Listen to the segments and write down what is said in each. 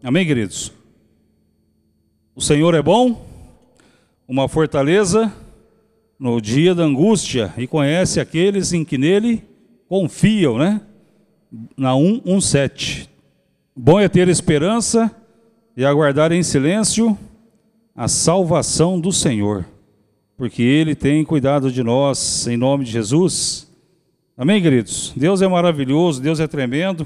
Amém, queridos? O Senhor é bom, uma fortaleza no dia da angústia e conhece aqueles em que nele confiam, né? Na 117. Bom é ter esperança e aguardar em silêncio a salvação do Senhor, porque ele tem cuidado de nós, em nome de Jesus. Amém, queridos? Deus é maravilhoso, Deus é tremendo.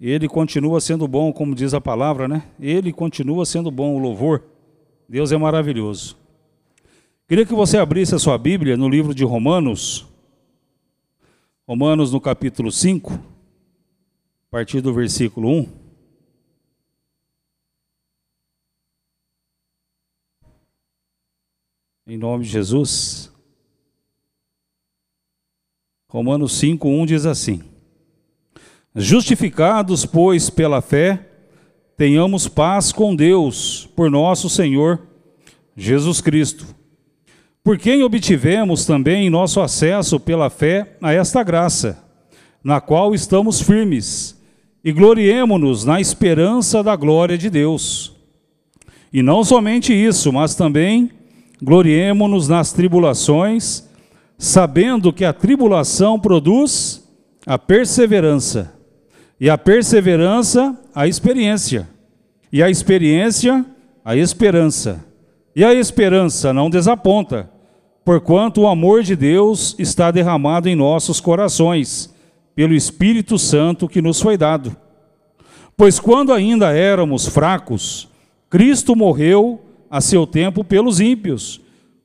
Ele continua sendo bom, como diz a palavra, né? Ele continua sendo bom, o louvor. Deus é maravilhoso. Queria que você abrisse a sua Bíblia no livro de Romanos, Romanos no capítulo 5, a partir do versículo 1. Em nome de Jesus. Romanos 5, 1 diz assim: Justificados, pois, pela fé, tenhamos paz com Deus, por nosso Senhor Jesus Cristo, por quem obtivemos também nosso acesso pela fé a esta graça, na qual estamos firmes, e gloriemo-nos na esperança da glória de Deus. E não somente isso, mas também gloriemo-nos nas tribulações, sabendo que a tribulação produz a perseverança e a perseverança, a experiência. E a experiência, a esperança. E a esperança não desaponta, porquanto o amor de Deus está derramado em nossos corações, pelo Espírito Santo que nos foi dado. Pois quando ainda éramos fracos, Cristo morreu a seu tempo pelos ímpios,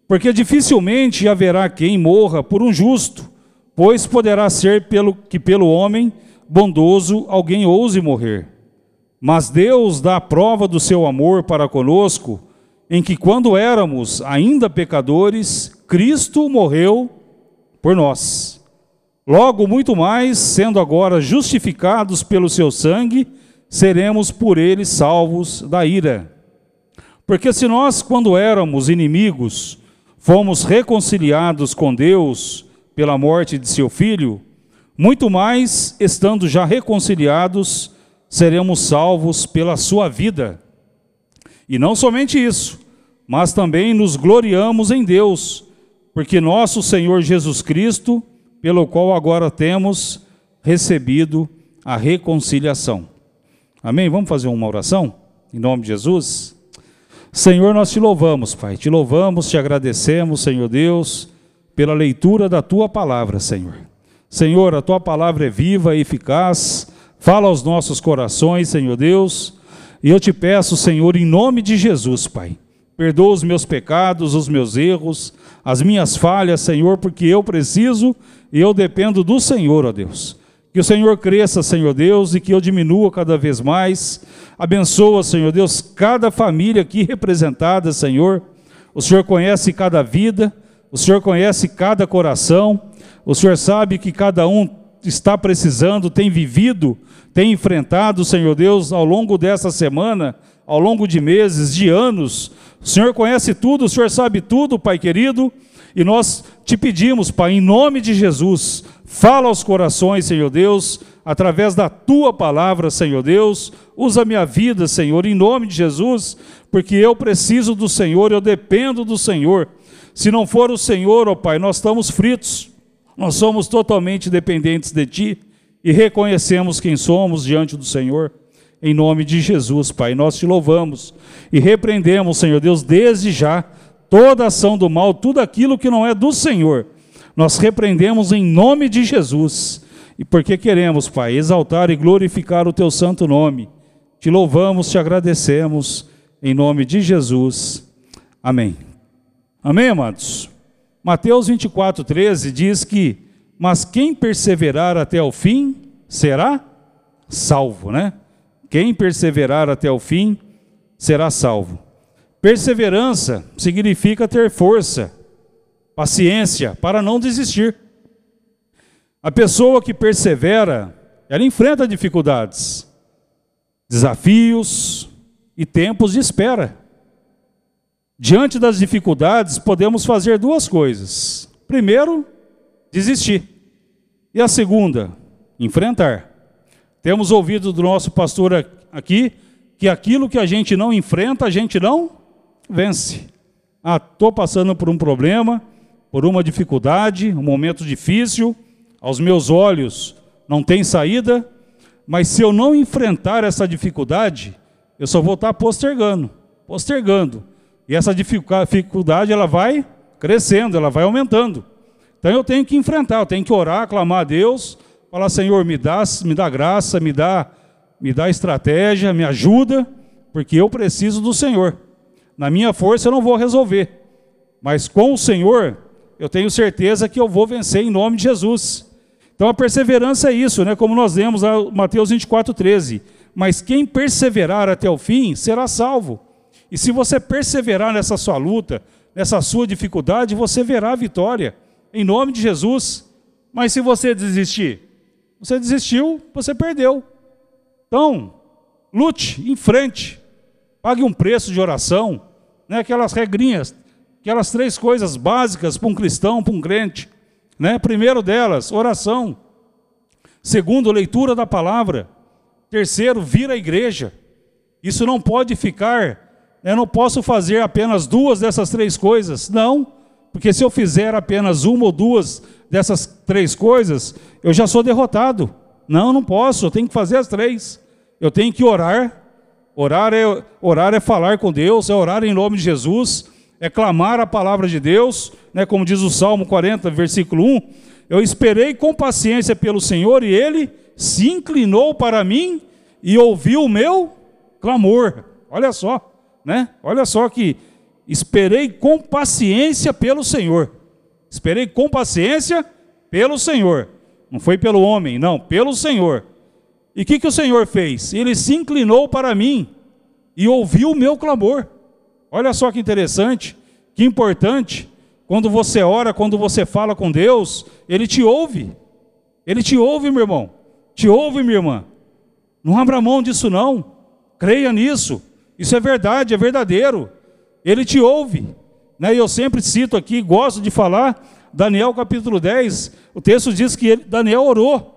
porque dificilmente haverá quem morra por um justo, pois poderá ser pelo que pelo homem bondoso alguém ouse morrer. Mas Deus dá prova do seu amor para conosco, em que quando éramos ainda pecadores, Cristo morreu por nós. Logo, muito mais, sendo agora justificados pelo seu sangue, seremos por ele salvos da ira. Porque se nós, quando éramos inimigos, fomos reconciliados com Deus pela morte de seu filho, muito mais, estando já reconciliados, seremos salvos pela sua vida. E não somente isso, mas também nos gloriamos em Deus, porque nosso Senhor Jesus Cristo, pelo qual agora temos recebido a reconciliação. Amém? Vamos fazer uma oração? Em nome de Jesus. Senhor, nós te louvamos, Pai. Te louvamos, te agradecemos, Senhor Deus, pela leitura da tua palavra, Senhor. Senhor, a tua palavra é viva e eficaz, fala aos nossos corações, Senhor Deus, e eu te peço, Senhor, em nome de Jesus, Pai, perdoa os meus pecados, os meus erros, as minhas falhas, Senhor, porque eu preciso e eu dependo do Senhor, ó Deus. Que o Senhor cresça, Senhor Deus, e que eu diminua cada vez mais. Abençoa, Senhor Deus, cada família aqui representada, Senhor. O Senhor conhece cada vida, o Senhor conhece cada coração. O Senhor sabe que cada um está precisando, tem vivido, tem enfrentado, Senhor Deus, ao longo dessa semana, ao longo de meses, de anos. O Senhor conhece tudo, o Senhor sabe tudo, Pai querido, e nós te pedimos, Pai, em nome de Jesus, fala aos corações, Senhor Deus, através da tua palavra, Senhor Deus, usa minha vida, Senhor, em nome de Jesus, porque eu preciso do Senhor, eu dependo do Senhor. Se não for o Senhor, ó Pai, nós estamos fritos. Nós somos totalmente dependentes de Ti e reconhecemos quem somos diante do Senhor. Em nome de Jesus, Pai, nós te louvamos e repreendemos, Senhor Deus, desde já toda ação do mal, tudo aquilo que não é do Senhor. Nós repreendemos em nome de Jesus. E porque queremos, Pai, exaltar e glorificar o teu santo nome. Te louvamos, te agradecemos em nome de Jesus. Amém. Amém, amados. Mateus 24, 13 diz que, mas quem perseverar até o fim será salvo, né? Quem perseverar até o fim será salvo. Perseverança significa ter força, paciência para não desistir. A pessoa que persevera, ela enfrenta dificuldades, desafios e tempos de espera. Diante das dificuldades, podemos fazer duas coisas. Primeiro, desistir. E a segunda, enfrentar. Temos ouvido do nosso pastor aqui que aquilo que a gente não enfrenta, a gente não vence. Ah, estou passando por um problema, por uma dificuldade, um momento difícil, aos meus olhos não tem saída, mas se eu não enfrentar essa dificuldade, eu só vou estar postergando, postergando. E essa dificuldade ela vai crescendo, ela vai aumentando. Então eu tenho que enfrentar, eu tenho que orar, clamar a Deus, falar, Senhor, me dá, me dá graça, me dá, me dá estratégia, me ajuda, porque eu preciso do Senhor. Na minha força eu não vou resolver, mas com o Senhor eu tenho certeza que eu vou vencer em nome de Jesus. Então a perseverança é isso, né? como nós lemos lá Mateus 24, 13. Mas quem perseverar até o fim será salvo. E se você perseverar nessa sua luta, nessa sua dificuldade, você verá a vitória, em nome de Jesus. Mas se você desistir, você desistiu, você perdeu. Então, lute, em frente, pague um preço de oração, né? aquelas regrinhas, aquelas três coisas básicas para um cristão, para um crente. Né? Primeiro delas, oração. Segundo, leitura da palavra. Terceiro, vir à igreja. Isso não pode ficar, eu não posso fazer apenas duas dessas três coisas. Não, porque se eu fizer apenas uma ou duas dessas três coisas, eu já sou derrotado. Não, não posso, eu tenho que fazer as três. Eu tenho que orar. Orar é, orar é falar com Deus, é orar em nome de Jesus é clamar a palavra de Deus, né, como diz o Salmo 40, versículo 1. Eu esperei com paciência pelo Senhor e ele se inclinou para mim e ouviu o meu clamor. Olha só, né? Olha só que esperei com paciência pelo Senhor. Esperei com paciência pelo Senhor. Não foi pelo homem, não, pelo Senhor. E o que, que o Senhor fez? Ele se inclinou para mim e ouviu o meu clamor. Olha só que interessante, que importante. Quando você ora, quando você fala com Deus, Ele te ouve. Ele te ouve, meu irmão. Te ouve, minha irmã. Não abra mão disso, não. Creia nisso. Isso é verdade, é verdadeiro. Ele te ouve. Né? E eu sempre cito aqui, gosto de falar, Daniel capítulo 10, o texto diz que ele, Daniel orou.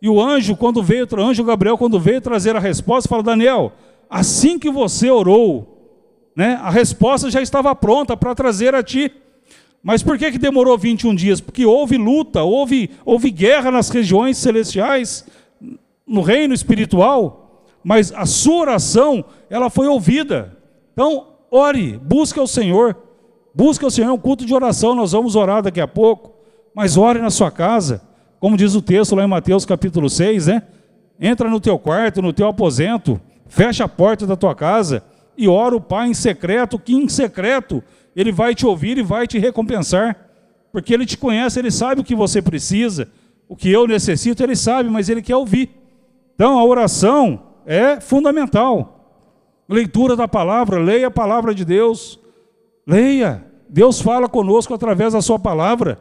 E o anjo, quando veio, o anjo Gabriel, quando veio trazer a resposta, fala: Daniel, assim que você orou, né? A resposta já estava pronta para trazer a ti. Mas por que, que demorou 21 dias? Porque houve luta, houve, houve guerra nas regiões celestiais, no reino espiritual, mas a sua oração, ela foi ouvida. Então, ore, busque o Senhor, busque o Senhor, é um culto de oração, nós vamos orar daqui a pouco, mas ore na sua casa, como diz o texto lá em Mateus capítulo 6, né? Entra no teu quarto, no teu aposento, fecha a porta da tua casa, e ora o Pai em secreto, que em secreto Ele vai te ouvir e vai te recompensar, porque Ele te conhece, Ele sabe o que você precisa, o que eu necessito, Ele sabe, mas Ele quer ouvir. Então a oração é fundamental. Leitura da palavra, leia a palavra de Deus, leia. Deus fala conosco através da Sua palavra,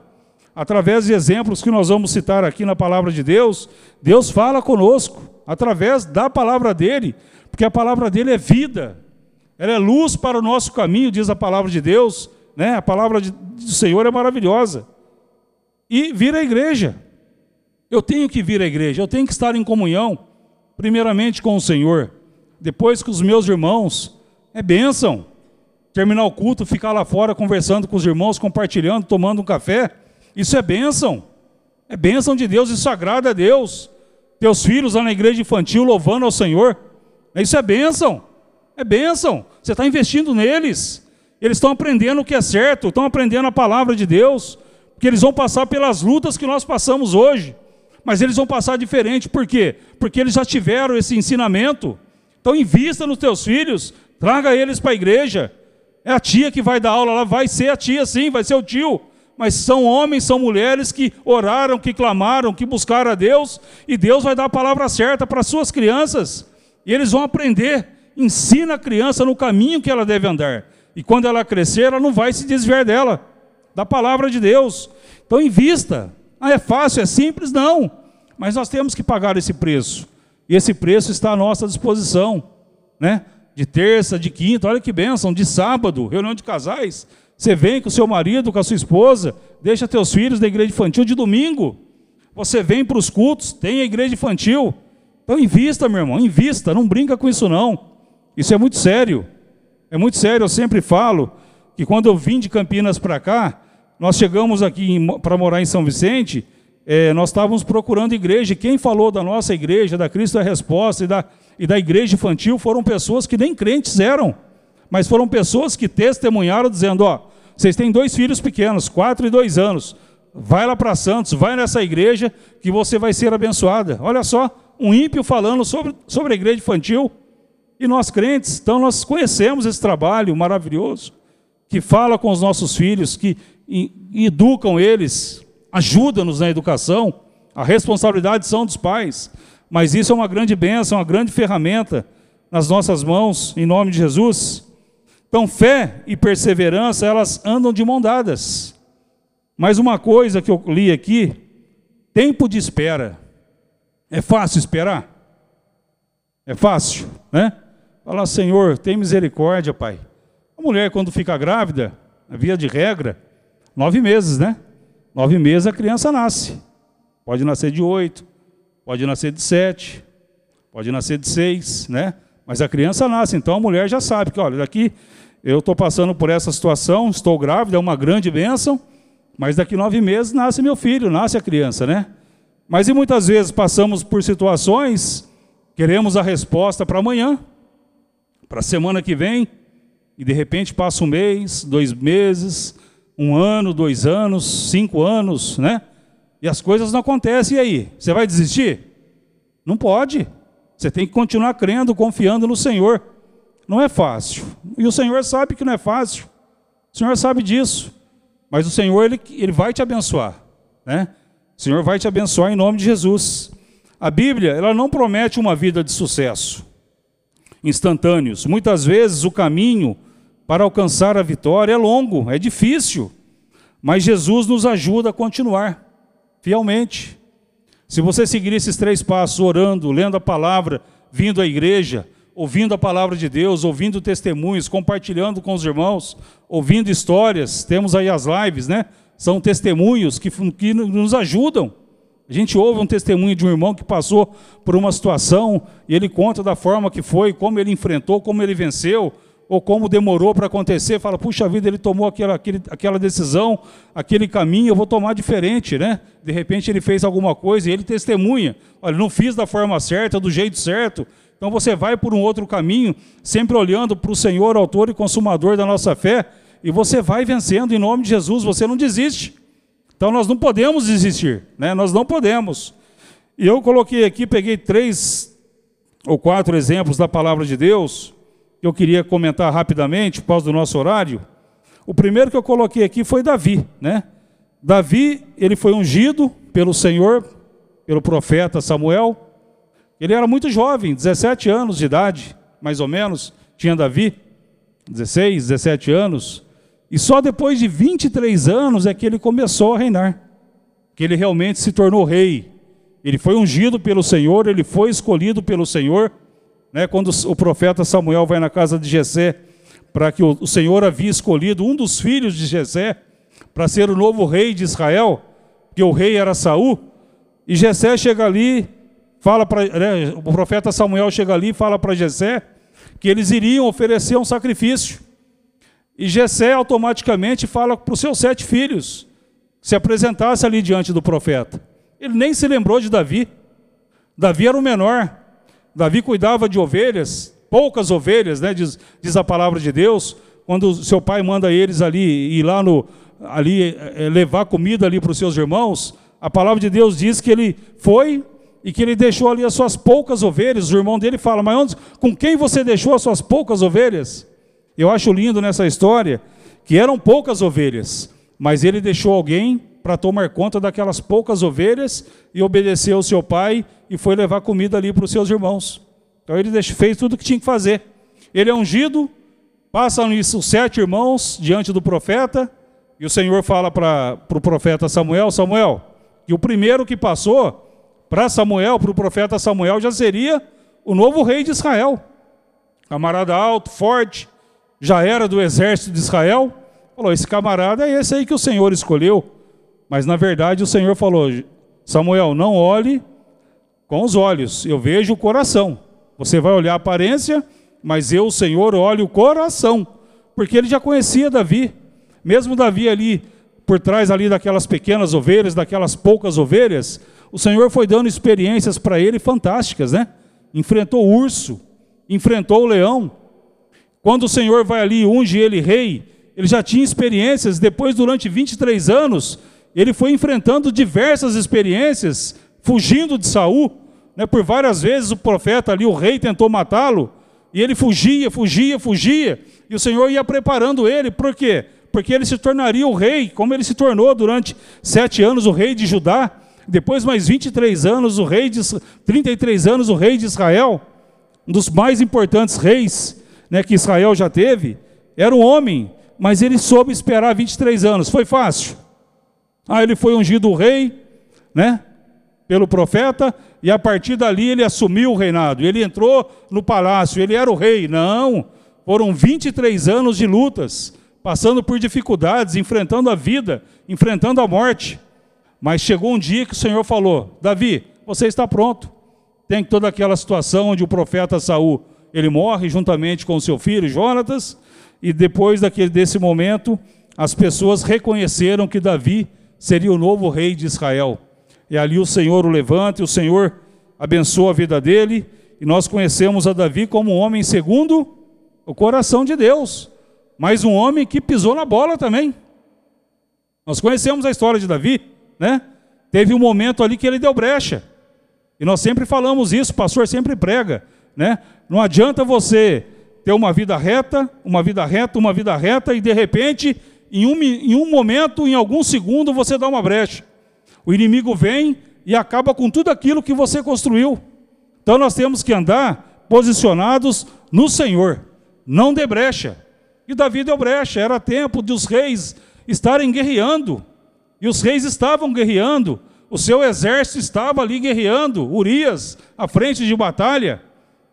através de exemplos que nós vamos citar aqui na palavra de Deus. Deus fala conosco através da palavra dele, porque a palavra dele é vida, ela é luz para o nosso caminho, diz a palavra de Deus, né? A palavra do Senhor é maravilhosa. E vir à igreja. Eu tenho que vir à igreja, eu tenho que estar em comunhão, primeiramente com o Senhor, depois com os meus irmãos. É bênção. Terminar o culto, ficar lá fora conversando com os irmãos, compartilhando, tomando um café. Isso é bênção. É bênção de Deus, isso agrada a Deus. Teus filhos lá na igreja infantil louvando ao Senhor. Isso é bênção. É bênção. Você está investindo neles. Eles estão aprendendo o que é certo, estão aprendendo a palavra de Deus, porque eles vão passar pelas lutas que nós passamos hoje. Mas eles vão passar diferente, por quê? Porque eles já tiveram esse ensinamento. Então invista nos teus filhos, traga eles para a igreja. É a tia que vai dar aula lá, vai ser a tia sim, vai ser o tio. Mas são homens, são mulheres que oraram, que clamaram, que buscaram a Deus, e Deus vai dar a palavra certa para as suas crianças. E eles vão aprender ensina a criança no caminho que ela deve andar. E quando ela crescer, ela não vai se desviar dela, da palavra de Deus. Então invista. Ah, é fácil, é simples? Não. Mas nós temos que pagar esse preço. E esse preço está à nossa disposição. Né? De terça, de quinta, olha que bênção, de sábado, reunião de casais. Você vem com o seu marido, com a sua esposa, deixa teus filhos da igreja infantil de domingo. Você vem para os cultos, tem a igreja infantil. Então invista, meu irmão, invista, não brinca com isso não. Isso é muito sério. É muito sério, eu sempre falo que quando eu vim de Campinas para cá, nós chegamos aqui para morar em São Vicente, é, nós estávamos procurando igreja, e quem falou da nossa igreja, da Cristo é Resposta e da, e da igreja infantil, foram pessoas que nem crentes eram, mas foram pessoas que testemunharam dizendo, ó, vocês têm dois filhos pequenos, quatro e dois anos, vai lá para Santos, vai nessa igreja que você vai ser abençoada. Olha só, um ímpio falando sobre, sobre a igreja infantil, e nós crentes, então nós conhecemos esse trabalho maravilhoso, que fala com os nossos filhos, que educam eles, ajuda-nos na educação, a responsabilidade são dos pais, mas isso é uma grande bênção, uma grande ferramenta nas nossas mãos, em nome de Jesus. Então, fé e perseverança, elas andam de mão dadas. Mas uma coisa que eu li aqui, tempo de espera. É fácil esperar? É fácil, né? Falar, Senhor, tem misericórdia, Pai. A mulher, quando fica grávida, via de regra, nove meses, né? Nove meses a criança nasce. Pode nascer de oito, pode nascer de sete, pode nascer de seis, né? Mas a criança nasce, então a mulher já sabe que, olha, daqui eu estou passando por essa situação, estou grávida, é uma grande bênção, mas daqui nove meses nasce meu filho, nasce a criança, né? Mas e muitas vezes passamos por situações, queremos a resposta para amanhã, para a semana que vem, e de repente passa um mês, dois meses, um ano, dois anos, cinco anos, né? E as coisas não acontecem, e aí? Você vai desistir? Não pode. Você tem que continuar crendo, confiando no Senhor. Não é fácil. E o Senhor sabe que não é fácil. O Senhor sabe disso. Mas o Senhor, Ele, ele vai te abençoar. Né? O Senhor vai te abençoar em nome de Jesus. A Bíblia, ela não promete uma vida de sucesso instantâneos. Muitas vezes o caminho para alcançar a vitória é longo, é difícil. Mas Jesus nos ajuda a continuar fielmente. Se você seguir esses três passos, orando, lendo a palavra, vindo à igreja, ouvindo a palavra de Deus, ouvindo testemunhos, compartilhando com os irmãos, ouvindo histórias, temos aí as lives, né? São testemunhos que, que nos ajudam. A gente ouve um testemunho de um irmão que passou por uma situação e ele conta da forma que foi, como ele enfrentou, como ele venceu, ou como demorou para acontecer, fala, puxa vida, ele tomou aquela, aquele, aquela decisão, aquele caminho, eu vou tomar diferente, né? De repente ele fez alguma coisa e ele testemunha, olha, não fiz da forma certa, do jeito certo, então você vai por um outro caminho, sempre olhando para o Senhor, autor e consumador da nossa fé, e você vai vencendo em nome de Jesus, você não desiste. Então nós não podemos desistir, né? Nós não podemos. E eu coloquei aqui, peguei três ou quatro exemplos da palavra de Deus, eu queria comentar rapidamente, por causa do nosso horário. O primeiro que eu coloquei aqui foi Davi, né? Davi, ele foi ungido pelo Senhor, pelo profeta Samuel. Ele era muito jovem, 17 anos de idade, mais ou menos, tinha Davi, 16, 17 anos. E só depois de 23 anos é que ele começou a reinar, que ele realmente se tornou rei. Ele foi ungido pelo Senhor, ele foi escolhido pelo Senhor né, quando o profeta Samuel vai na casa de Jessé, para que o, Senhor havia escolhido um dos filhos de Jessé para ser o novo rei de Israel, que o rei era Saul, e Jessé chega ali, fala para né, o profeta Samuel chega ali e fala para Jessé que eles iriam oferecer um sacrifício. E Jessé automaticamente fala para os seus sete filhos se apresentasse ali diante do profeta. Ele nem se lembrou de Davi. Davi era o menor. Davi cuidava de ovelhas, poucas ovelhas, né, diz, diz a palavra de Deus, quando seu pai manda eles ali ir lá no ali é, levar comida ali para os seus irmãos, a palavra de Deus diz que ele foi e que ele deixou ali as suas poucas ovelhas. O irmão dele fala: "Mas onde, com quem você deixou as suas poucas ovelhas?" Eu acho lindo nessa história que eram poucas ovelhas, mas ele deixou alguém para tomar conta daquelas poucas ovelhas e obedeceu ao seu pai e foi levar comida ali para os seus irmãos. Então ele fez tudo o que tinha que fazer. Ele é ungido, passam isso os sete irmãos diante do profeta, e o Senhor fala para o pro profeta Samuel, Samuel, que o primeiro que passou para Samuel, para o profeta Samuel, já seria o novo rei de Israel. Camarada alto, forte, já era do exército de Israel. Falou, esse camarada é esse aí que o Senhor escolheu. Mas na verdade o Senhor falou: Samuel, não olhe com os olhos, eu vejo o coração. Você vai olhar a aparência, mas eu, o Senhor, olho o coração, porque ele já conhecia Davi. Mesmo Davi ali por trás ali daquelas pequenas ovelhas, daquelas poucas ovelhas, o Senhor foi dando experiências para ele fantásticas, né? Enfrentou o urso, enfrentou o leão. Quando o Senhor vai ali unge ele rei, ele já tinha experiências, depois durante 23 anos, ele foi enfrentando diversas experiências, fugindo de Saul, né? Por várias vezes o profeta ali, o rei tentou matá-lo, e ele fugia, fugia, fugia, e o Senhor ia preparando ele, por quê? porque ele se tornaria o rei, como ele se tornou durante sete anos o rei de Judá, depois mais 23 anos o rei de 33 anos o rei de Israel, um dos mais importantes reis né, que Israel já teve, era um homem, mas ele soube esperar 23 anos. Foi fácil. Ah, ele foi ungido rei, né? Pelo profeta, e a partir dali ele assumiu o reinado. Ele entrou no palácio, ele era o rei. Não, foram 23 anos de lutas passando por dificuldades, enfrentando a vida, enfrentando a morte. Mas chegou um dia que o Senhor falou: Davi, você está pronto. Tem toda aquela situação onde o profeta Saul ele morre juntamente com seu filho Jonatas, e depois daquele, desse momento, as pessoas reconheceram que Davi seria o novo rei de Israel. E ali o Senhor o levanta, e o Senhor abençoa a vida dele, e nós conhecemos a Davi como um homem segundo o coração de Deus mas um homem que pisou na bola também. Nós conhecemos a história de Davi, né? Teve um momento ali que ele deu brecha. E nós sempre falamos isso, o pastor sempre prega, né? Não adianta você ter uma vida reta, uma vida reta, uma vida reta e de repente, em um, em um momento, em algum segundo, você dá uma brecha. O inimigo vem e acaba com tudo aquilo que você construiu. Então nós temos que andar posicionados no Senhor, não de brecha. E Davi deu brecha, era tempo de os reis estarem guerreando. E os reis estavam guerreando, o seu exército estava ali guerreando, Urias, à frente de batalha,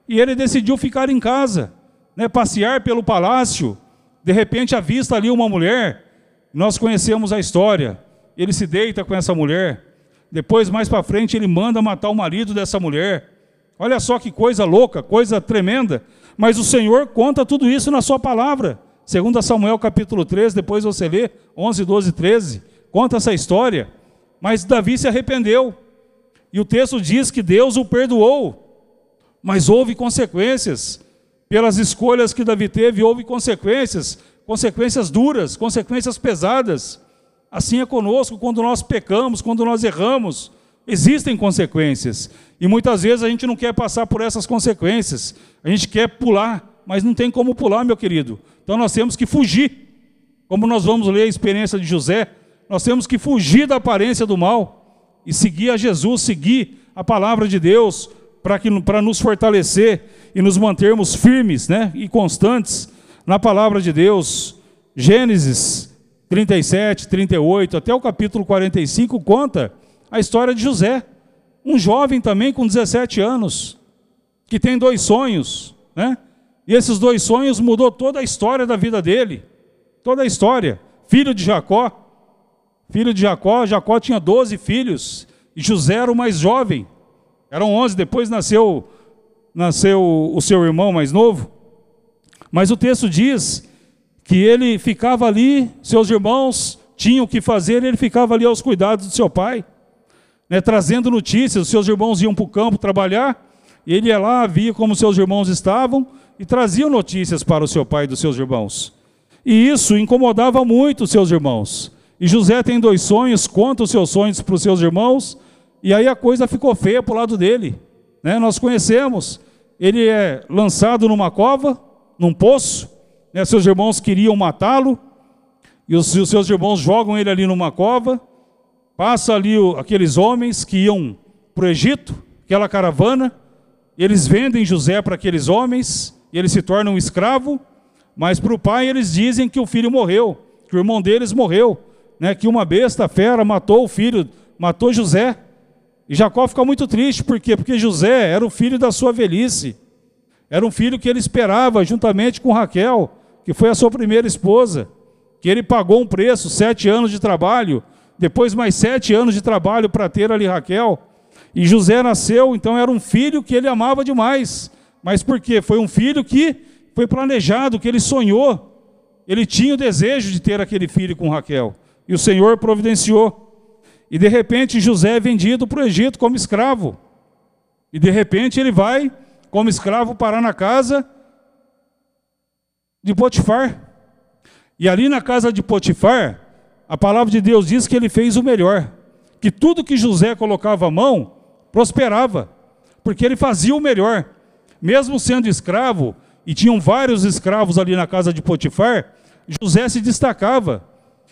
e ele decidiu ficar em casa, né, passear pelo palácio. De repente avista ali uma mulher, nós conhecemos a história. Ele se deita com essa mulher. Depois, mais para frente, ele manda matar o marido dessa mulher. Olha só que coisa louca, coisa tremenda. Mas o Senhor conta tudo isso na sua palavra. Segundo Samuel capítulo 13, depois você lê 11, 12, 13, conta essa história. Mas Davi se arrependeu. E o texto diz que Deus o perdoou. Mas houve consequências. Pelas escolhas que Davi teve, houve consequências, consequências duras, consequências pesadas. Assim é conosco quando nós pecamos, quando nós erramos. Existem consequências. E muitas vezes a gente não quer passar por essas consequências. A gente quer pular, mas não tem como pular, meu querido. Então nós temos que fugir. Como nós vamos ler a experiência de José, nós temos que fugir da aparência do mal e seguir a Jesus, seguir a palavra de Deus para nos fortalecer e nos mantermos firmes né, e constantes na palavra de Deus. Gênesis 37, 38, até o capítulo 45 conta a história de José, um jovem também com 17 anos, que tem dois sonhos, né? E esses dois sonhos mudou toda a história da vida dele, toda a história. Filho de Jacó, filho de Jacó, Jacó tinha 12 filhos, e José era o mais jovem. Eram 11, depois nasceu nasceu o seu irmão mais novo. Mas o texto diz que ele ficava ali, seus irmãos tinham o que fazer, ele ficava ali aos cuidados do seu pai né, trazendo notícias. Os seus irmãos iam para o campo trabalhar, ele ia lá, via como seus irmãos estavam e trazia notícias para o seu pai e dos seus irmãos. E isso incomodava muito os seus irmãos. E José tem dois sonhos, conta os seus sonhos para os seus irmãos, e aí a coisa ficou feia para o lado dele. Né? Nós conhecemos, ele é lançado numa cova, num poço, né? seus irmãos queriam matá-lo, e os, os seus irmãos jogam ele ali numa cova, Passa ali o, aqueles homens que iam para o Egito, aquela caravana, eles vendem José para aqueles homens, e ele se torna um escravo, mas para o pai eles dizem que o filho morreu, que o irmão deles morreu, né, que uma besta fera matou o filho, matou José. E Jacó fica muito triste, por quê? Porque José era o filho da sua velhice, era um filho que ele esperava juntamente com Raquel, que foi a sua primeira esposa, que ele pagou um preço, sete anos de trabalho, depois mais sete anos de trabalho para ter ali Raquel. E José nasceu, então era um filho que ele amava demais, Mas por quê? Foi um filho que foi planejado, que ele sonhou. Ele tinha o desejo de ter aquele filho com Raquel. E o Senhor providenciou. E de repente José é vendido para o Egito como escravo. E de repente ele vai, como escravo, parar na casa de Potifar. E ali na casa de Potifar, a palavra de Deus diz que ele fez o melhor. Que tudo que José colocava a mão, prosperava. Porque ele fazia o melhor. Mesmo sendo escravo, e tinham vários escravos ali na casa de Potifar, José se destacava.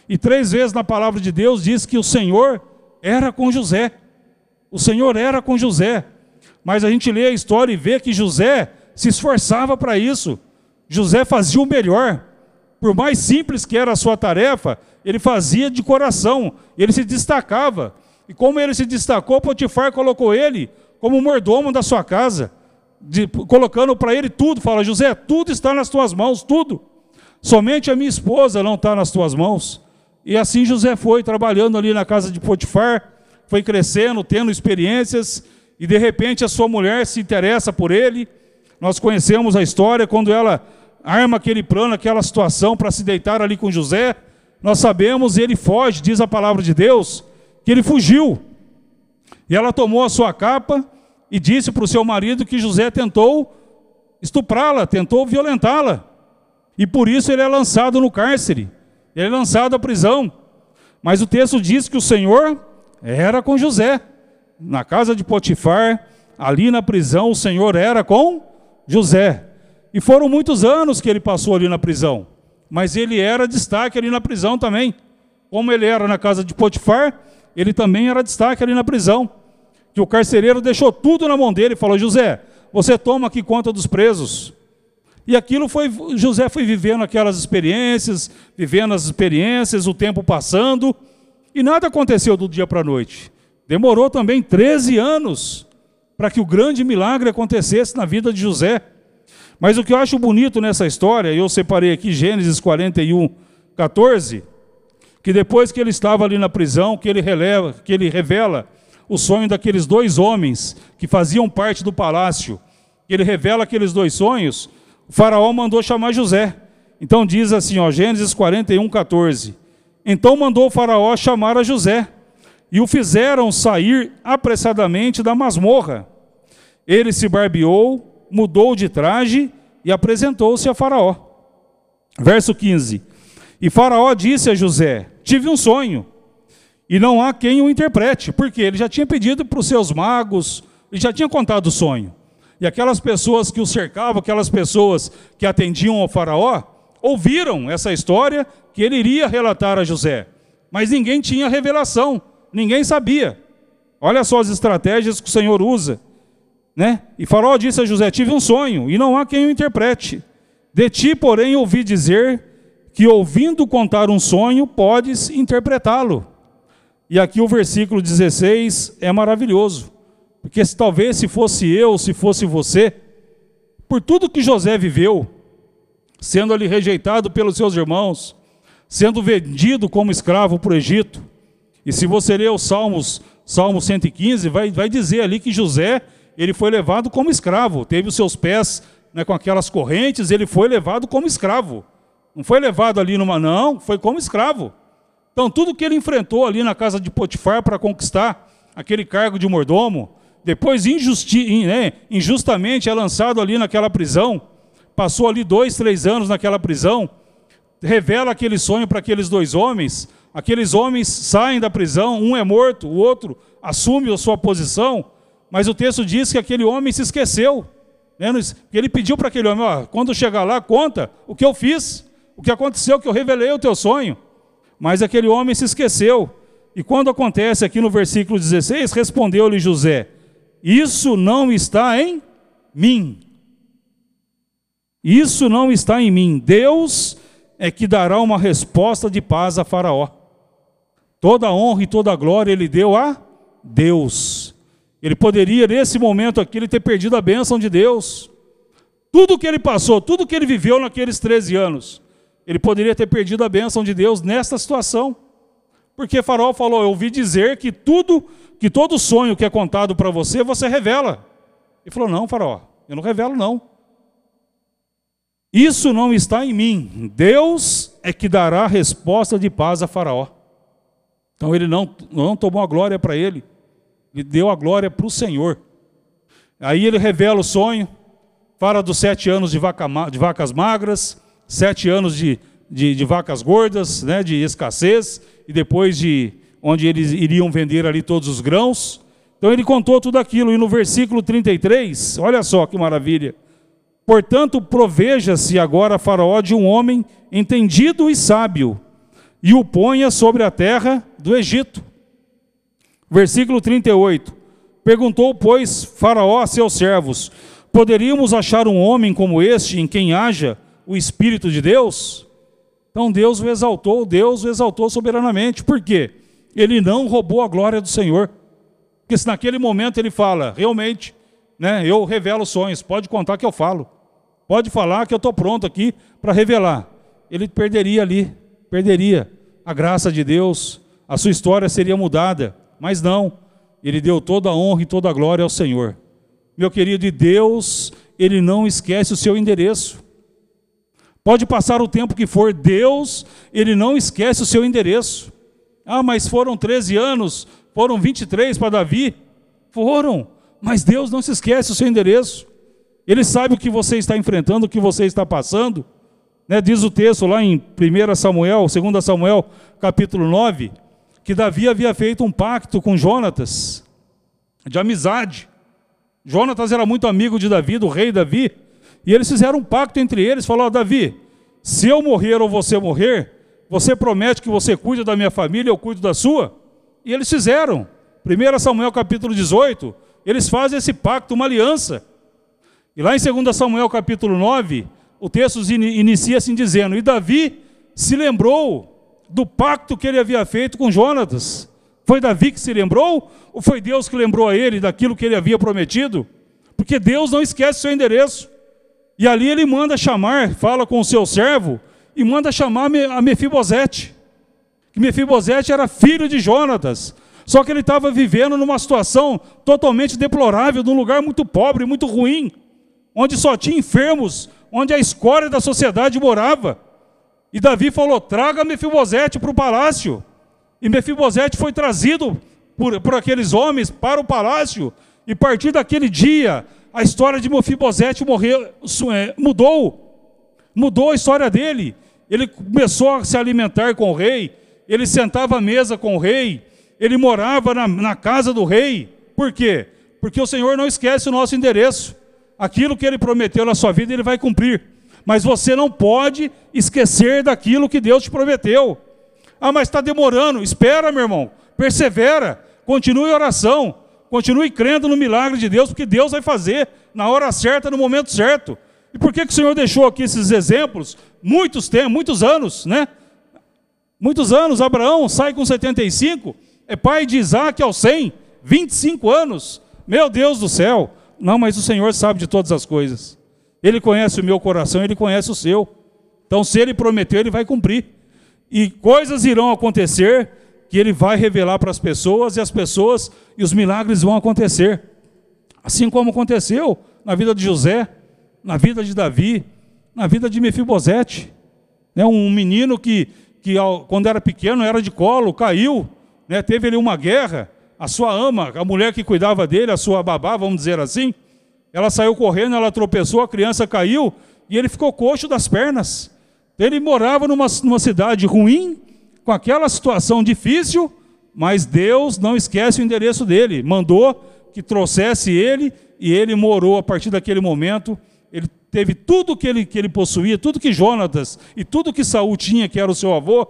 E três vezes na palavra de Deus diz que o Senhor era com José. O Senhor era com José. Mas a gente lê a história e vê que José se esforçava para isso. José fazia o melhor. Por mais simples que era a sua tarefa, ele fazia de coração, ele se destacava. E como ele se destacou, Potifar colocou ele como mordomo da sua casa, de, colocando para ele tudo. Fala, José, tudo está nas tuas mãos, tudo. Somente a minha esposa não está nas tuas mãos. E assim José foi trabalhando ali na casa de Potifar, foi crescendo, tendo experiências, e de repente a sua mulher se interessa por ele. Nós conhecemos a história quando ela arma aquele plano, aquela situação para se deitar ali com José. Nós sabemos, ele foge, diz a palavra de Deus, que ele fugiu. E ela tomou a sua capa e disse para o seu marido que José tentou estuprá-la, tentou violentá-la. E por isso ele é lançado no cárcere. Ele é lançado à prisão. Mas o texto diz que o Senhor era com José. Na casa de Potifar, ali na prisão, o Senhor era com José. E foram muitos anos que ele passou ali na prisão. Mas ele era destaque ali na prisão também. Como ele era na casa de Potifar, ele também era destaque ali na prisão. Que o carcereiro deixou tudo na mão dele e falou: José, você toma aqui conta dos presos. E aquilo foi, José foi vivendo aquelas experiências, vivendo as experiências, o tempo passando, e nada aconteceu do dia para a noite. Demorou também 13 anos para que o grande milagre acontecesse na vida de José. Mas o que eu acho bonito nessa história, eu separei aqui Gênesis 41, 14, que depois que ele estava ali na prisão, que ele, releva, que ele revela o sonho daqueles dois homens que faziam parte do palácio, ele revela aqueles dois sonhos, faraó mandou chamar José. Então diz assim, ó, Gênesis 41, 14. Então mandou o faraó chamar a José, e o fizeram sair apressadamente da masmorra. Ele se barbeou, mudou de traje e apresentou-se a faraó. Verso 15. E faraó disse a José, tive um sonho, e não há quem o interprete, porque ele já tinha pedido para os seus magos, ele já tinha contado o sonho. E aquelas pessoas que o cercavam, aquelas pessoas que atendiam ao faraó, ouviram essa história que ele iria relatar a José. Mas ninguém tinha revelação, ninguém sabia. Olha só as estratégias que o Senhor usa. Né? E faraó disse a José, tive um sonho, e não há quem o interprete. De ti, porém, ouvi dizer que ouvindo contar um sonho, podes interpretá-lo. E aqui o versículo 16 é maravilhoso. Porque se, talvez se fosse eu, se fosse você, por tudo que José viveu, sendo ali rejeitado pelos seus irmãos, sendo vendido como escravo para o Egito, e se você ler os Salmos, Salmo 115, vai, vai dizer ali que José, ele foi levado como escravo, teve os seus pés né, com aquelas correntes, ele foi levado como escravo. Não foi levado ali numa, não, foi como escravo. Então, tudo que ele enfrentou ali na casa de Potifar para conquistar aquele cargo de mordomo, depois injusti né, injustamente é lançado ali naquela prisão, passou ali dois, três anos naquela prisão, revela aquele sonho para aqueles dois homens, aqueles homens saem da prisão, um é morto, o outro assume a sua posição, mas o texto diz que aquele homem se esqueceu. Né? Ele pediu para aquele homem, ó, quando chegar lá, conta o que eu fiz, o que aconteceu, que eu revelei o teu sonho. Mas aquele homem se esqueceu. E quando acontece aqui no versículo 16, respondeu-lhe José: isso não está em mim. Isso não está em mim. Deus é que dará uma resposta de paz a Faraó. Toda a honra e toda a glória ele deu a Deus. Ele poderia, nesse momento aqui, ele ter perdido a bênção de Deus. Tudo que ele passou, tudo que ele viveu naqueles 13 anos, ele poderia ter perdido a bênção de Deus nesta situação. Porque Faraó falou: Eu ouvi dizer que tudo que todo sonho que é contado para você, você revela. Ele falou: Não, Faraó, Eu não revelo, não. Isso não está em mim. Deus é que dará resposta de paz a Faraó. Então ele não, não tomou a glória para ele, ele deu a glória para o Senhor. Aí ele revela o sonho, fala dos sete anos de, vaca, de vacas magras, sete anos de, de, de, vacas gordas, né, de escassez, e depois de onde eles iriam vender ali todos os grãos. Então ele contou tudo aquilo, e no versículo 33, olha só que maravilha. Portanto, proveja-se agora Faraó de um homem entendido e sábio, e o ponha sobre a terra do Egito. Versículo 38. Perguntou, pois, Faraó a seus servos: Poderíamos achar um homem como este em quem haja o Espírito de Deus? Então Deus o exaltou, Deus o exaltou soberanamente. Por quê? Ele não roubou a glória do Senhor. Porque se naquele momento ele fala, realmente, né, eu revelo sonhos, pode contar que eu falo. Pode falar que eu estou pronto aqui para revelar. Ele perderia ali, perderia a graça de Deus, a sua história seria mudada. Mas não, ele deu toda a honra e toda a glória ao Senhor. Meu querido, e Deus, ele não esquece o seu endereço. Pode passar o tempo que for, Deus, ele não esquece o seu endereço. Ah, mas foram 13 anos, foram 23 para Davi. Foram, mas Deus não se esquece o seu endereço. Ele sabe o que você está enfrentando, o que você está passando. Né? Diz o texto lá em 1 Samuel, 2 Samuel, capítulo 9, que Davi havia feito um pacto com Jonatas, de amizade. Jonatas era muito amigo de Davi, do rei Davi, e eles fizeram um pacto entre eles, falou, Davi, se eu morrer ou você morrer, você promete que você cuida da minha família, eu cuido da sua? E eles fizeram. 1 Samuel capítulo 18, eles fazem esse pacto, uma aliança. E lá em 2 Samuel capítulo 9, o texto inicia assim dizendo: E Davi se lembrou do pacto que ele havia feito com Jonatas. Foi Davi que se lembrou? Ou foi Deus que lembrou a ele daquilo que ele havia prometido? Porque Deus não esquece seu endereço. E ali ele manda chamar, fala com o seu servo, e manda chamar a Mefibosete. Que Mefibosete era filho de Jonatas. Só que ele estava vivendo numa situação totalmente deplorável, num lugar muito pobre, muito ruim onde só tinha enfermos, onde a escória da sociedade morava. E Davi falou: traga Mefibosete para o palácio. E Mefibosete foi trazido por, por aqueles homens para o palácio. E a partir daquele dia, a história de Mefibosete morreu, é, mudou. Mudou a história dele. Ele começou a se alimentar com o rei. Ele sentava à mesa com o rei. Ele morava na, na casa do rei. Por quê? Porque o Senhor não esquece o nosso endereço aquilo que ele prometeu na sua vida, ele vai cumprir. Mas você não pode esquecer daquilo que Deus te prometeu. Ah, mas está demorando. Espera, meu irmão. Persevera. Continue em oração. Continue crendo no milagre de Deus, porque Deus vai fazer na hora certa, no momento certo. E por que, que o Senhor deixou aqui esses exemplos? Muitos tempos, muitos anos, né? Muitos anos. Abraão sai com 75, é pai de Isaac aos 100, 25 anos. Meu Deus do céu. Não, mas o Senhor sabe de todas as coisas. Ele conhece o meu coração, ele conhece o seu. Então, se ele prometeu, ele vai cumprir. E coisas irão acontecer que ele vai revelar para as pessoas e as pessoas e os milagres vão acontecer. Assim como aconteceu na vida de José, na vida de Davi, na vida de Mefibosete. Né? Um menino que, que quando era pequeno era de colo, caiu, né? teve ali uma guerra, a sua ama, a mulher que cuidava dele, a sua babá, vamos dizer assim, ela saiu correndo, ela tropeçou, a criança caiu e ele ficou coxo das pernas. Ele morava numa, numa cidade ruim, com aquela situação difícil, mas Deus não esquece o endereço dele. Mandou que trouxesse ele e ele morou a partir daquele momento. Ele teve tudo que ele, que ele possuía, tudo que Jonatas e tudo que Saul tinha, que era o seu avô,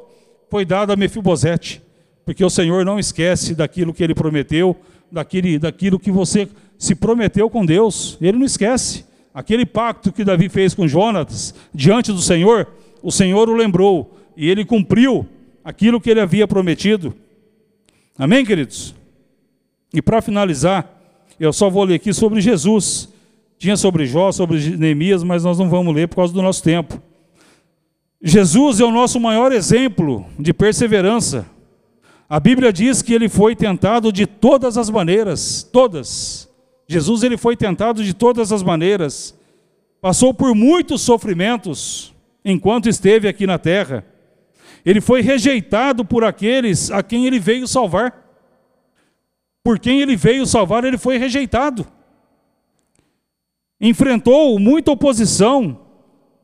foi dado a Mefibosete porque o Senhor não esquece daquilo que ele prometeu, daquele, daquilo que você se prometeu com Deus. Ele não esquece. Aquele pacto que Davi fez com Jonatas diante do Senhor, o Senhor o lembrou e ele cumpriu aquilo que ele havia prometido. Amém, queridos? E para finalizar, eu só vou ler aqui sobre Jesus. Tinha sobre Jó, sobre Neemias, mas nós não vamos ler por causa do nosso tempo. Jesus é o nosso maior exemplo de perseverança. A Bíblia diz que ele foi tentado de todas as maneiras, todas, Jesus ele foi tentado de todas as maneiras, passou por muitos sofrimentos enquanto esteve aqui na terra. Ele foi rejeitado por aqueles a quem ele veio salvar. Por quem ele veio salvar, ele foi rejeitado. Enfrentou muita oposição,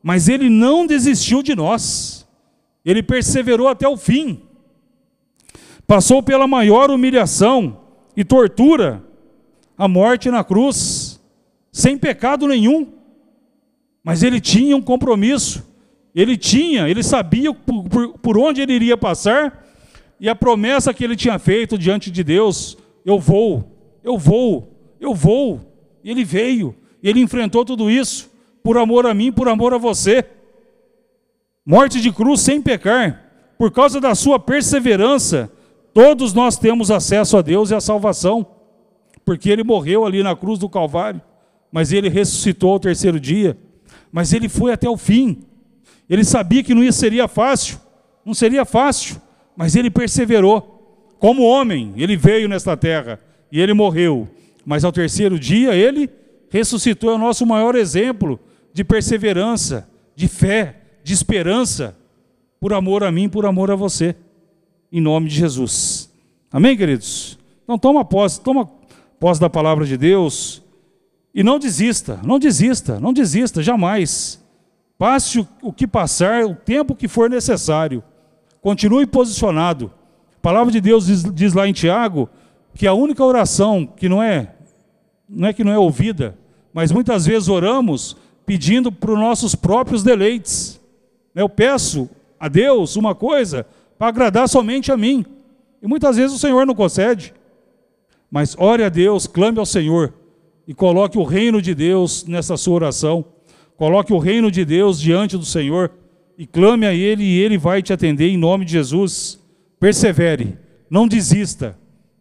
mas ele não desistiu de nós. Ele perseverou até o fim. Passou pela maior humilhação e tortura, a morte na cruz, sem pecado nenhum. Mas ele tinha um compromisso ele tinha, ele sabia por, por, por onde ele iria passar e a promessa que ele tinha feito diante de Deus: eu vou, eu vou, eu vou. E ele veio, ele enfrentou tudo isso por amor a mim, por amor a você. Morte de cruz sem pecar, por causa da sua perseverança, todos nós temos acesso a Deus e à salvação, porque ele morreu ali na cruz do Calvário, mas ele ressuscitou ao terceiro dia, mas ele foi até o fim. Ele sabia que não seria fácil, não seria fácil, mas ele perseverou. Como homem, ele veio nesta terra e ele morreu, mas ao terceiro dia ele ressuscitou, é o nosso maior exemplo de perseverança, de fé, de esperança, por amor a mim, por amor a você, em nome de Jesus. Amém, queridos? Então toma posse, toma posse da palavra de Deus e não desista, não desista, não desista, jamais. Passe o que passar, o tempo que for necessário. Continue posicionado. A palavra de Deus diz, diz, lá em Tiago que a única oração que não é, não é que não é ouvida, mas muitas vezes oramos pedindo para os nossos próprios deleites. Eu peço a Deus uma coisa para agradar somente a mim. E muitas vezes o Senhor não concede. Mas ore a Deus, clame ao Senhor e coloque o reino de Deus nessa sua oração. Coloque o reino de Deus diante do Senhor e clame a Ele e Ele vai te atender em nome de Jesus. Persevere, não desista,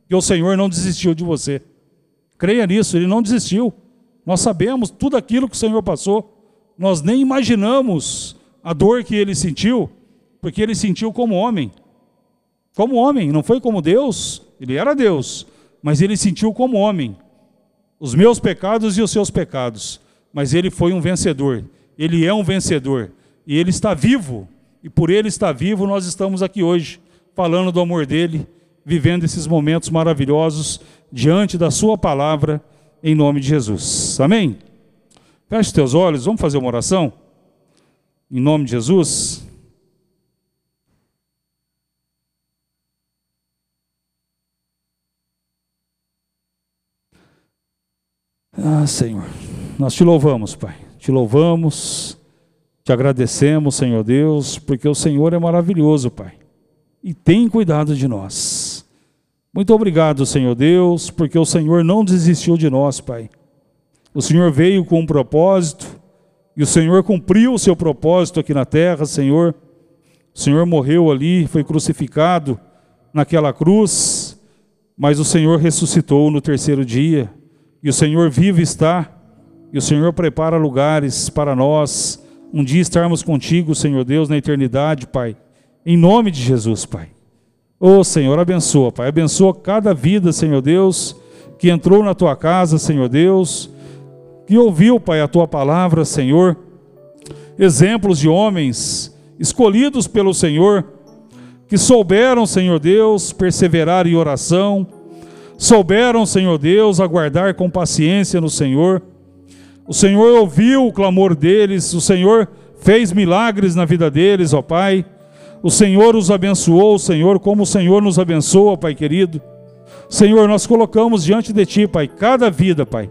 que o Senhor não desistiu de você. Creia nisso, Ele não desistiu. Nós sabemos tudo aquilo que o Senhor passou. Nós nem imaginamos a dor que Ele sentiu, porque Ele sentiu como homem. Como homem, não foi como Deus, Ele era Deus, mas Ele sentiu como homem. Os meus pecados e os seus pecados mas ele foi um vencedor. Ele é um vencedor. E ele está vivo. E por ele estar vivo, nós estamos aqui hoje, falando do amor dele, vivendo esses momentos maravilhosos diante da sua palavra, em nome de Jesus. Amém? Feche teus olhos, vamos fazer uma oração? Em nome de Jesus. Ah, Senhor. Nós te louvamos, Pai. Te louvamos, te agradecemos, Senhor Deus, porque o Senhor é maravilhoso, Pai. E tem cuidado de nós. Muito obrigado, Senhor Deus, porque o Senhor não desistiu de nós, Pai. O Senhor veio com um propósito e o Senhor cumpriu o seu propósito aqui na terra, Senhor. O Senhor morreu ali, foi crucificado naquela cruz, mas o Senhor ressuscitou no terceiro dia. E o Senhor vivo está e o Senhor prepara lugares para nós, um dia estarmos contigo, Senhor Deus, na eternidade, Pai. Em nome de Jesus, Pai. Ô oh, Senhor, abençoa, Pai. Abençoa cada vida, Senhor Deus, que entrou na tua casa, Senhor Deus, que ouviu, Pai, a tua palavra, Senhor. Exemplos de homens escolhidos pelo Senhor, que souberam, Senhor Deus, perseverar em oração, souberam, Senhor Deus, aguardar com paciência no Senhor o Senhor ouviu o clamor deles, o Senhor fez milagres na vida deles, ó Pai. O Senhor os abençoou, Senhor, como o Senhor nos abençoa, Pai querido. Senhor, nós colocamos diante de Ti, Pai, cada vida, Pai,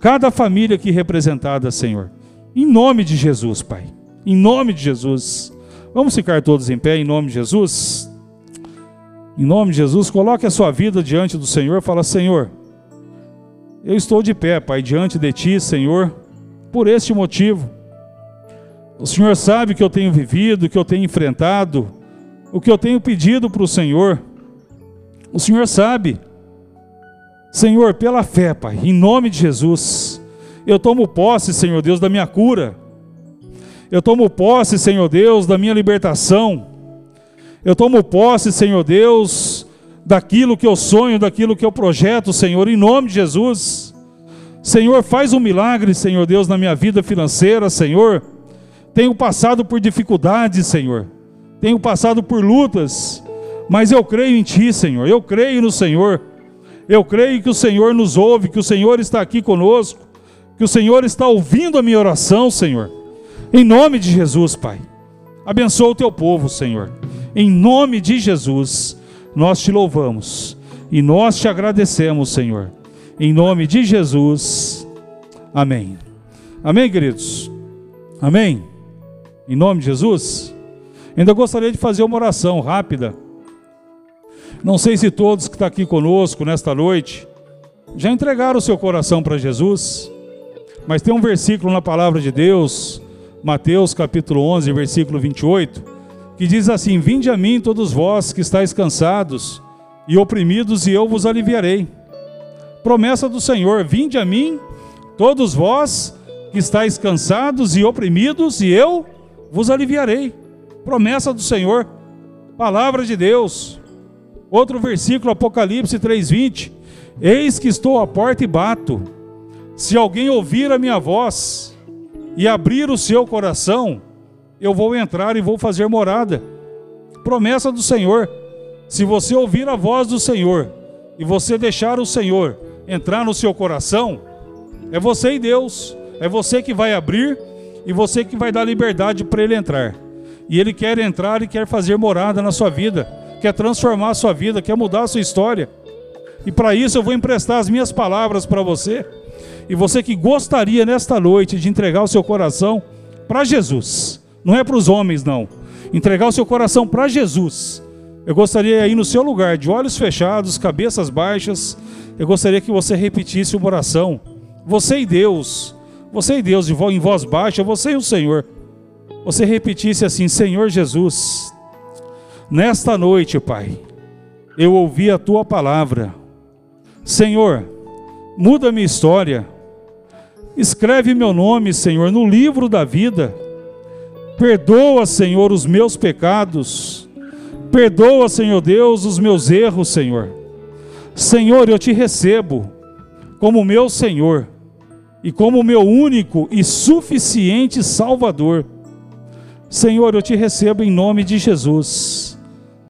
cada família aqui representada, Senhor. Em nome de Jesus, Pai. Em nome de Jesus. Vamos ficar todos em pé, em nome de Jesus. Em nome de Jesus, coloque a sua vida diante do Senhor. Fala, Senhor, eu estou de pé, Pai, diante de Ti, Senhor, por este motivo. O Senhor sabe que eu tenho vivido, que eu tenho enfrentado, o que eu tenho pedido para o Senhor. O Senhor sabe. Senhor, pela fé, Pai, em nome de Jesus, eu tomo posse, Senhor Deus, da minha cura. Eu tomo posse, Senhor Deus, da minha libertação. Eu tomo posse, Senhor Deus, daquilo que eu sonho, daquilo que eu projeto, Senhor, em nome de Jesus. Senhor, faz um milagre, Senhor Deus, na minha vida financeira, Senhor. Tenho passado por dificuldades, Senhor. Tenho passado por lutas, mas eu creio em Ti, Senhor. Eu creio no Senhor. Eu creio que o Senhor nos ouve, que o Senhor está aqui conosco, que o Senhor está ouvindo a minha oração, Senhor. Em nome de Jesus, Pai. Abençoa o teu povo, Senhor. Em nome de Jesus, nós te louvamos e nós te agradecemos, Senhor. Em nome de Jesus. Amém. Amém, queridos? Amém? Em nome de Jesus? Ainda gostaria de fazer uma oração rápida. Não sei se todos que estão aqui conosco nesta noite já entregaram o seu coração para Jesus, mas tem um versículo na palavra de Deus, Mateus capítulo 11, versículo 28, que diz assim: Vinde a mim todos vós que estáis cansados e oprimidos, e eu vos aliviarei promessa do Senhor: Vinde a mim, todos vós que estáis cansados e oprimidos, e eu vos aliviarei. Promessa do Senhor, palavra de Deus. Outro versículo, Apocalipse 3:20. Eis que estou à porta e bato. Se alguém ouvir a minha voz e abrir o seu coração, eu vou entrar e vou fazer morada. Promessa do Senhor. Se você ouvir a voz do Senhor e você deixar o Senhor entrar no seu coração, é você e Deus. É você que vai abrir e você que vai dar liberdade para ele entrar. E ele quer entrar e quer fazer morada na sua vida, quer transformar a sua vida, quer mudar a sua história. E para isso eu vou emprestar as minhas palavras para você. E você que gostaria nesta noite de entregar o seu coração para Jesus, não é para os homens, não. Entregar o seu coração para Jesus. Eu gostaria aí no seu lugar, de olhos fechados, cabeças baixas, eu gostaria que você repetisse uma oração. Você e Deus, você e Deus, em voz baixa, você e o Senhor. Você repetisse assim: Senhor Jesus, nesta noite, Pai, eu ouvi a tua palavra. Senhor, muda minha história. Escreve meu nome, Senhor, no livro da vida. Perdoa, Senhor, os meus pecados. Perdoa, Senhor Deus, os meus erros, Senhor. Senhor, eu te recebo como meu Senhor e como meu único e suficiente Salvador. Senhor, eu te recebo em nome de Jesus.